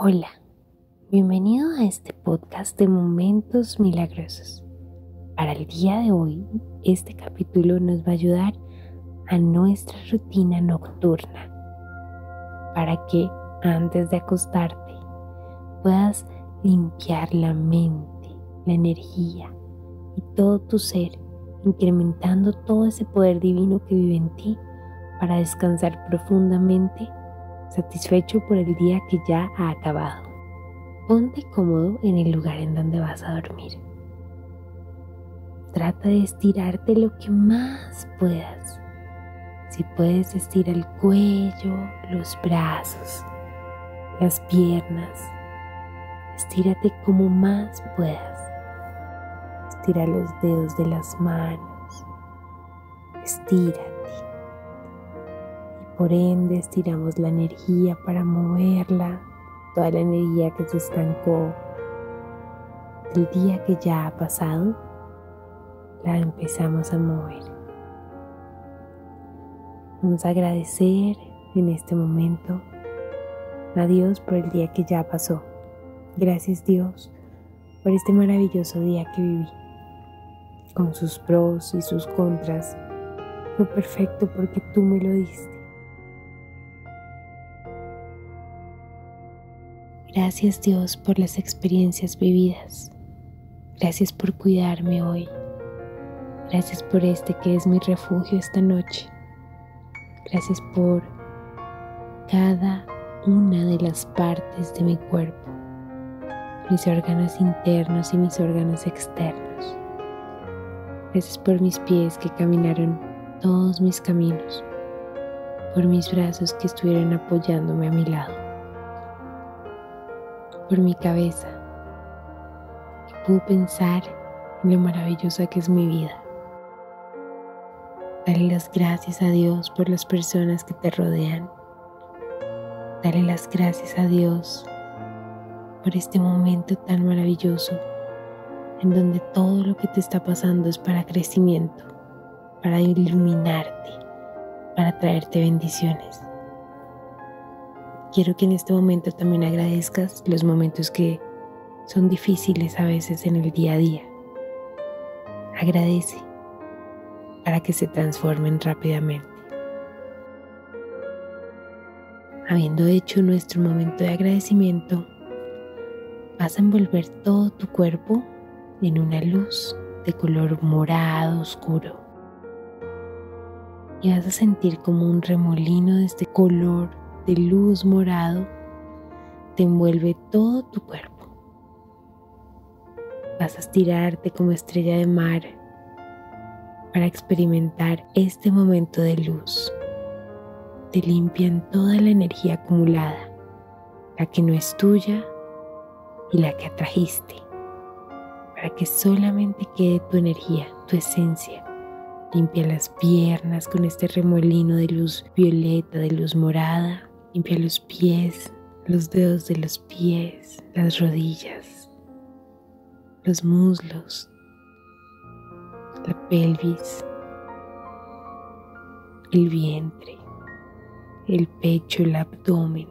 Hola, bienvenido a este podcast de Momentos Milagrosos. Para el día de hoy, este capítulo nos va a ayudar a nuestra rutina nocturna para que antes de acostarte puedas limpiar la mente, la energía y todo tu ser, incrementando todo ese poder divino que vive en ti para descansar profundamente satisfecho por el día que ya ha acabado. Ponte cómodo en el lugar en donde vas a dormir. Trata de estirarte lo que más puedas. Si puedes, estira el cuello, los brazos, las piernas. Estírate como más puedas. Estira los dedos de las manos. Estírate por ende, estiramos la energía para moverla, toda la energía que se estancó el día que ya ha pasado, la empezamos a mover. Vamos a agradecer en este momento a Dios por el día que ya pasó. Gracias Dios por este maravilloso día que viví, con sus pros y sus contras. Fue perfecto porque tú me lo diste. Gracias Dios por las experiencias vividas. Gracias por cuidarme hoy. Gracias por este que es mi refugio esta noche. Gracias por cada una de las partes de mi cuerpo, mis órganos internos y mis órganos externos. Gracias por mis pies que caminaron todos mis caminos, por mis brazos que estuvieron apoyándome a mi lado por mi cabeza y puedo pensar en lo maravillosa que es mi vida. Dale las gracias a Dios por las personas que te rodean. Dale las gracias a Dios por este momento tan maravilloso en donde todo lo que te está pasando es para crecimiento, para iluminarte, para traerte bendiciones. Quiero que en este momento también agradezcas los momentos que son difíciles a veces en el día a día. Agradece para que se transformen rápidamente. Habiendo hecho nuestro momento de agradecimiento, vas a envolver todo tu cuerpo en una luz de color morado oscuro. Y vas a sentir como un remolino de este color de luz morado te envuelve todo tu cuerpo. Vas a estirarte como estrella de mar para experimentar este momento de luz. Te limpian toda la energía acumulada, la que no es tuya y la que atrajiste, para que solamente quede tu energía, tu esencia. Limpia las piernas con este remolino de luz violeta, de luz morada. Limpia los pies, los dedos de los pies, las rodillas, los muslos, la pelvis, el vientre, el pecho, el abdomen,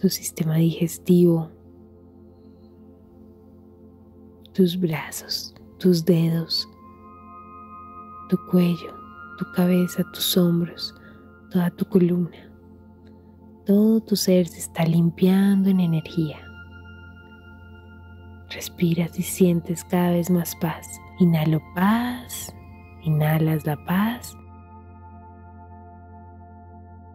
tu sistema digestivo, tus brazos, tus dedos, tu cuello, tu cabeza, tus hombros, toda tu columna. Todo tu ser se está limpiando en energía. Respiras y sientes cada vez más paz. Inhalo paz, inhalas la paz.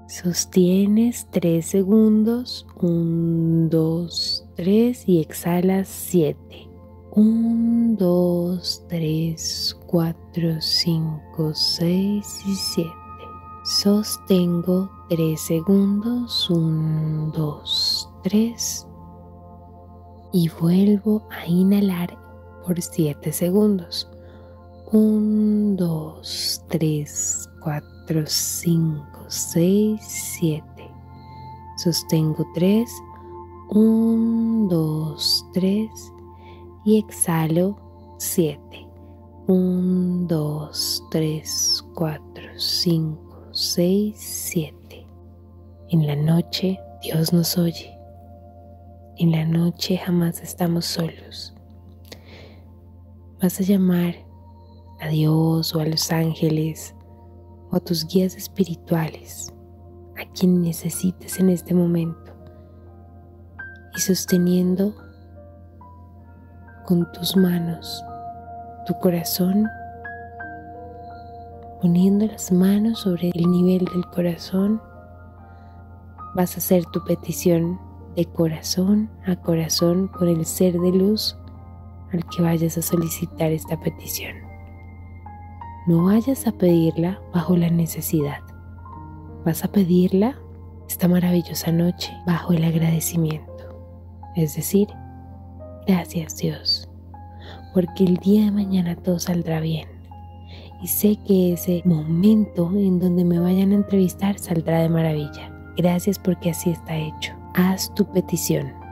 Sostienes tres segundos, un, dos, tres y exhalas siete. Un, dos, tres, cuatro, cinco, seis y siete. Sostengo 3 segundos, 1, 2, 3 y vuelvo a inhalar por 7 segundos. 1, 2, 3, 4, 5, 6, 7. Sostengo 3, 1, 2, 3 y exhalo 7. 1, 2, 3, 4, 5, 6, 7. En la noche Dios nos oye. En la noche jamás estamos solos. Vas a llamar a Dios o a los ángeles o a tus guías espirituales, a quien necesites en este momento. Y sosteniendo con tus manos tu corazón, poniendo las manos sobre el nivel del corazón, vas a hacer tu petición de corazón a corazón con el ser de luz al que vayas a solicitar esta petición. No vayas a pedirla bajo la necesidad. Vas a pedirla esta maravillosa noche bajo el agradecimiento. Es decir, gracias Dios, porque el día de mañana todo saldrá bien. Y sé que ese momento en donde me vayan a entrevistar saldrá de maravilla. Gracias porque así está hecho. Haz tu petición.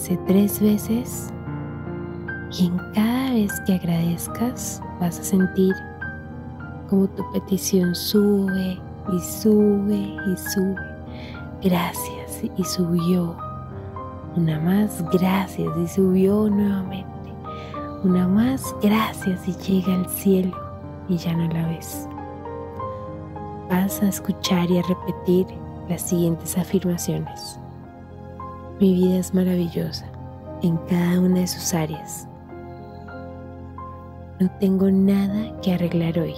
Agradece tres veces y en cada vez que agradezcas vas a sentir como tu petición sube y sube y sube. Gracias y subió. Una más, gracias y subió nuevamente. Una más, gracias y llega al cielo y ya no la ves. Vas a escuchar y a repetir las siguientes afirmaciones. Mi vida es maravillosa en cada una de sus áreas. No tengo nada que arreglar hoy.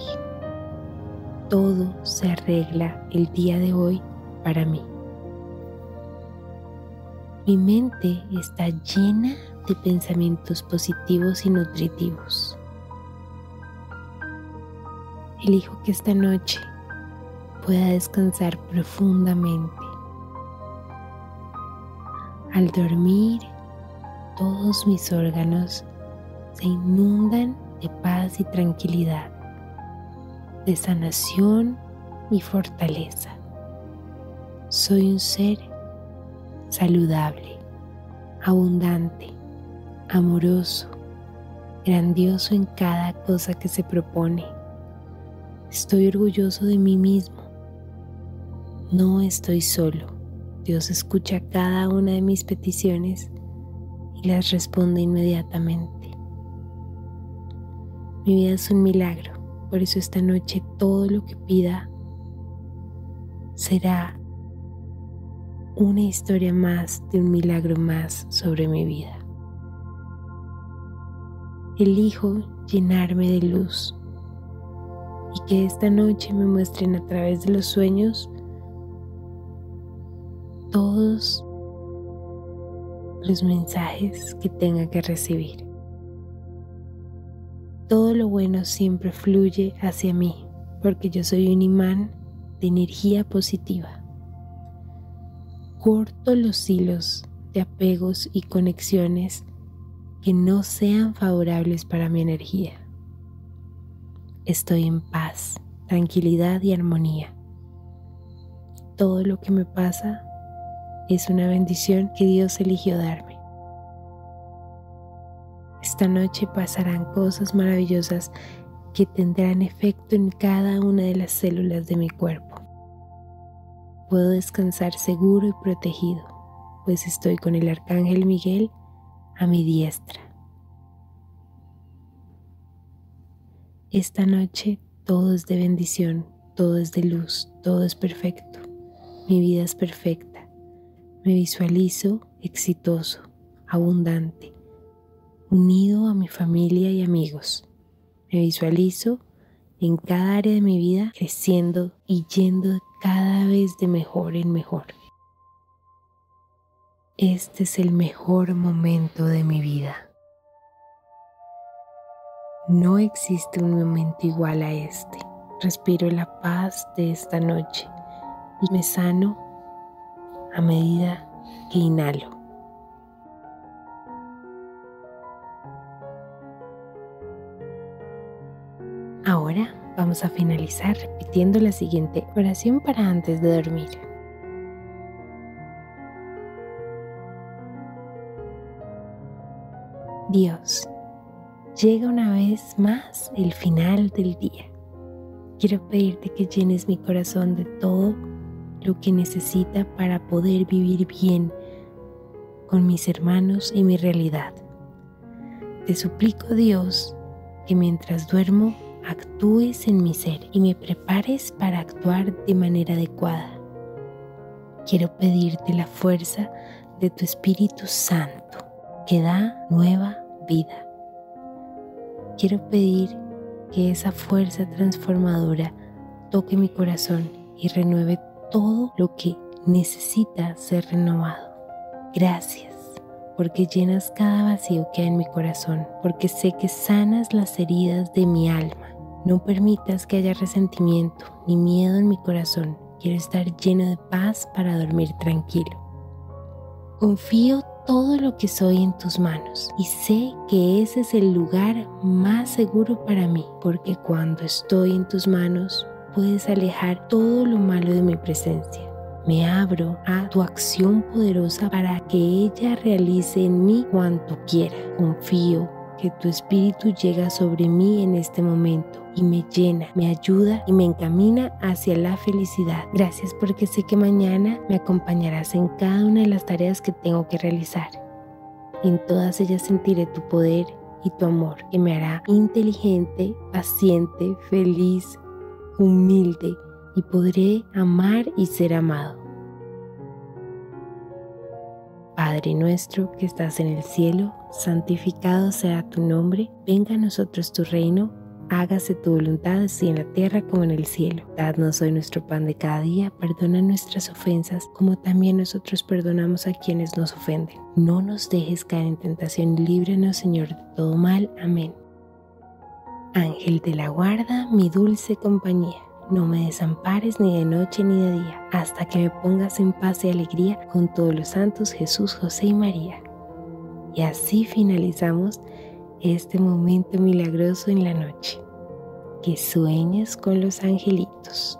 Todo se arregla el día de hoy para mí. Mi mente está llena de pensamientos positivos y nutritivos. Elijo que esta noche pueda descansar profundamente al dormir, todos mis órganos se inundan de paz y tranquilidad, de sanación y fortaleza. Soy un ser saludable, abundante, amoroso, grandioso en cada cosa que se propone. Estoy orgulloso de mí mismo. No estoy solo. Dios escucha cada una de mis peticiones y las responde inmediatamente. Mi vida es un milagro, por eso esta noche todo lo que pida será una historia más de un milagro más sobre mi vida. Elijo llenarme de luz y que esta noche me muestren a través de los sueños todos los mensajes que tenga que recibir. Todo lo bueno siempre fluye hacia mí porque yo soy un imán de energía positiva. Corto los hilos de apegos y conexiones que no sean favorables para mi energía. Estoy en paz, tranquilidad y armonía. Todo lo que me pasa es una bendición que Dios eligió darme. Esta noche pasarán cosas maravillosas que tendrán efecto en cada una de las células de mi cuerpo. Puedo descansar seguro y protegido, pues estoy con el Arcángel Miguel a mi diestra. Esta noche todo es de bendición, todo es de luz, todo es perfecto. Mi vida es perfecta me visualizo exitoso, abundante, unido a mi familia y amigos. Me visualizo en cada área de mi vida creciendo y yendo cada vez de mejor en mejor. Este es el mejor momento de mi vida. No existe un momento igual a este. respiro la paz de esta noche y me sano a medida que inhalo. Ahora vamos a finalizar repitiendo la siguiente oración para antes de dormir. Dios, llega una vez más el final del día. Quiero pedirte que llenes mi corazón de todo lo que necesita para poder vivir bien con mis hermanos y mi realidad. Te suplico, Dios, que mientras duermo actúes en mi ser y me prepares para actuar de manera adecuada. Quiero pedirte la fuerza de tu Espíritu Santo que da nueva vida. Quiero pedir que esa fuerza transformadora toque mi corazón y renueve todo lo que necesita ser renovado. Gracias porque llenas cada vacío que hay en mi corazón, porque sé que sanas las heridas de mi alma. No permitas que haya resentimiento ni miedo en mi corazón. Quiero estar lleno de paz para dormir tranquilo. Confío todo lo que soy en tus manos y sé que ese es el lugar más seguro para mí, porque cuando estoy en tus manos puedes alejar todo lo malo de mi presencia. Me abro a tu acción poderosa para que ella realice en mí cuanto quiera. Confío que tu espíritu llega sobre mí en este momento y me llena, me ayuda y me encamina hacia la felicidad. Gracias porque sé que mañana me acompañarás en cada una de las tareas que tengo que realizar. En todas ellas sentiré tu poder y tu amor que me hará inteligente, paciente, feliz, humilde y podré amar y ser amado. Padre nuestro que estás en el cielo, santificado sea tu nombre, venga a nosotros tu reino, hágase tu voluntad así en la tierra como en el cielo. Dadnos hoy nuestro pan de cada día, perdona nuestras ofensas como también nosotros perdonamos a quienes nos ofenden. No nos dejes caer en tentación, líbranos Señor de todo mal. Amén. Ángel de la guarda, mi dulce compañía, no me desampares ni de noche ni de día, hasta que me pongas en paz y alegría con todos los santos Jesús, José y María. Y así finalizamos este momento milagroso en la noche. Que sueñes con los angelitos.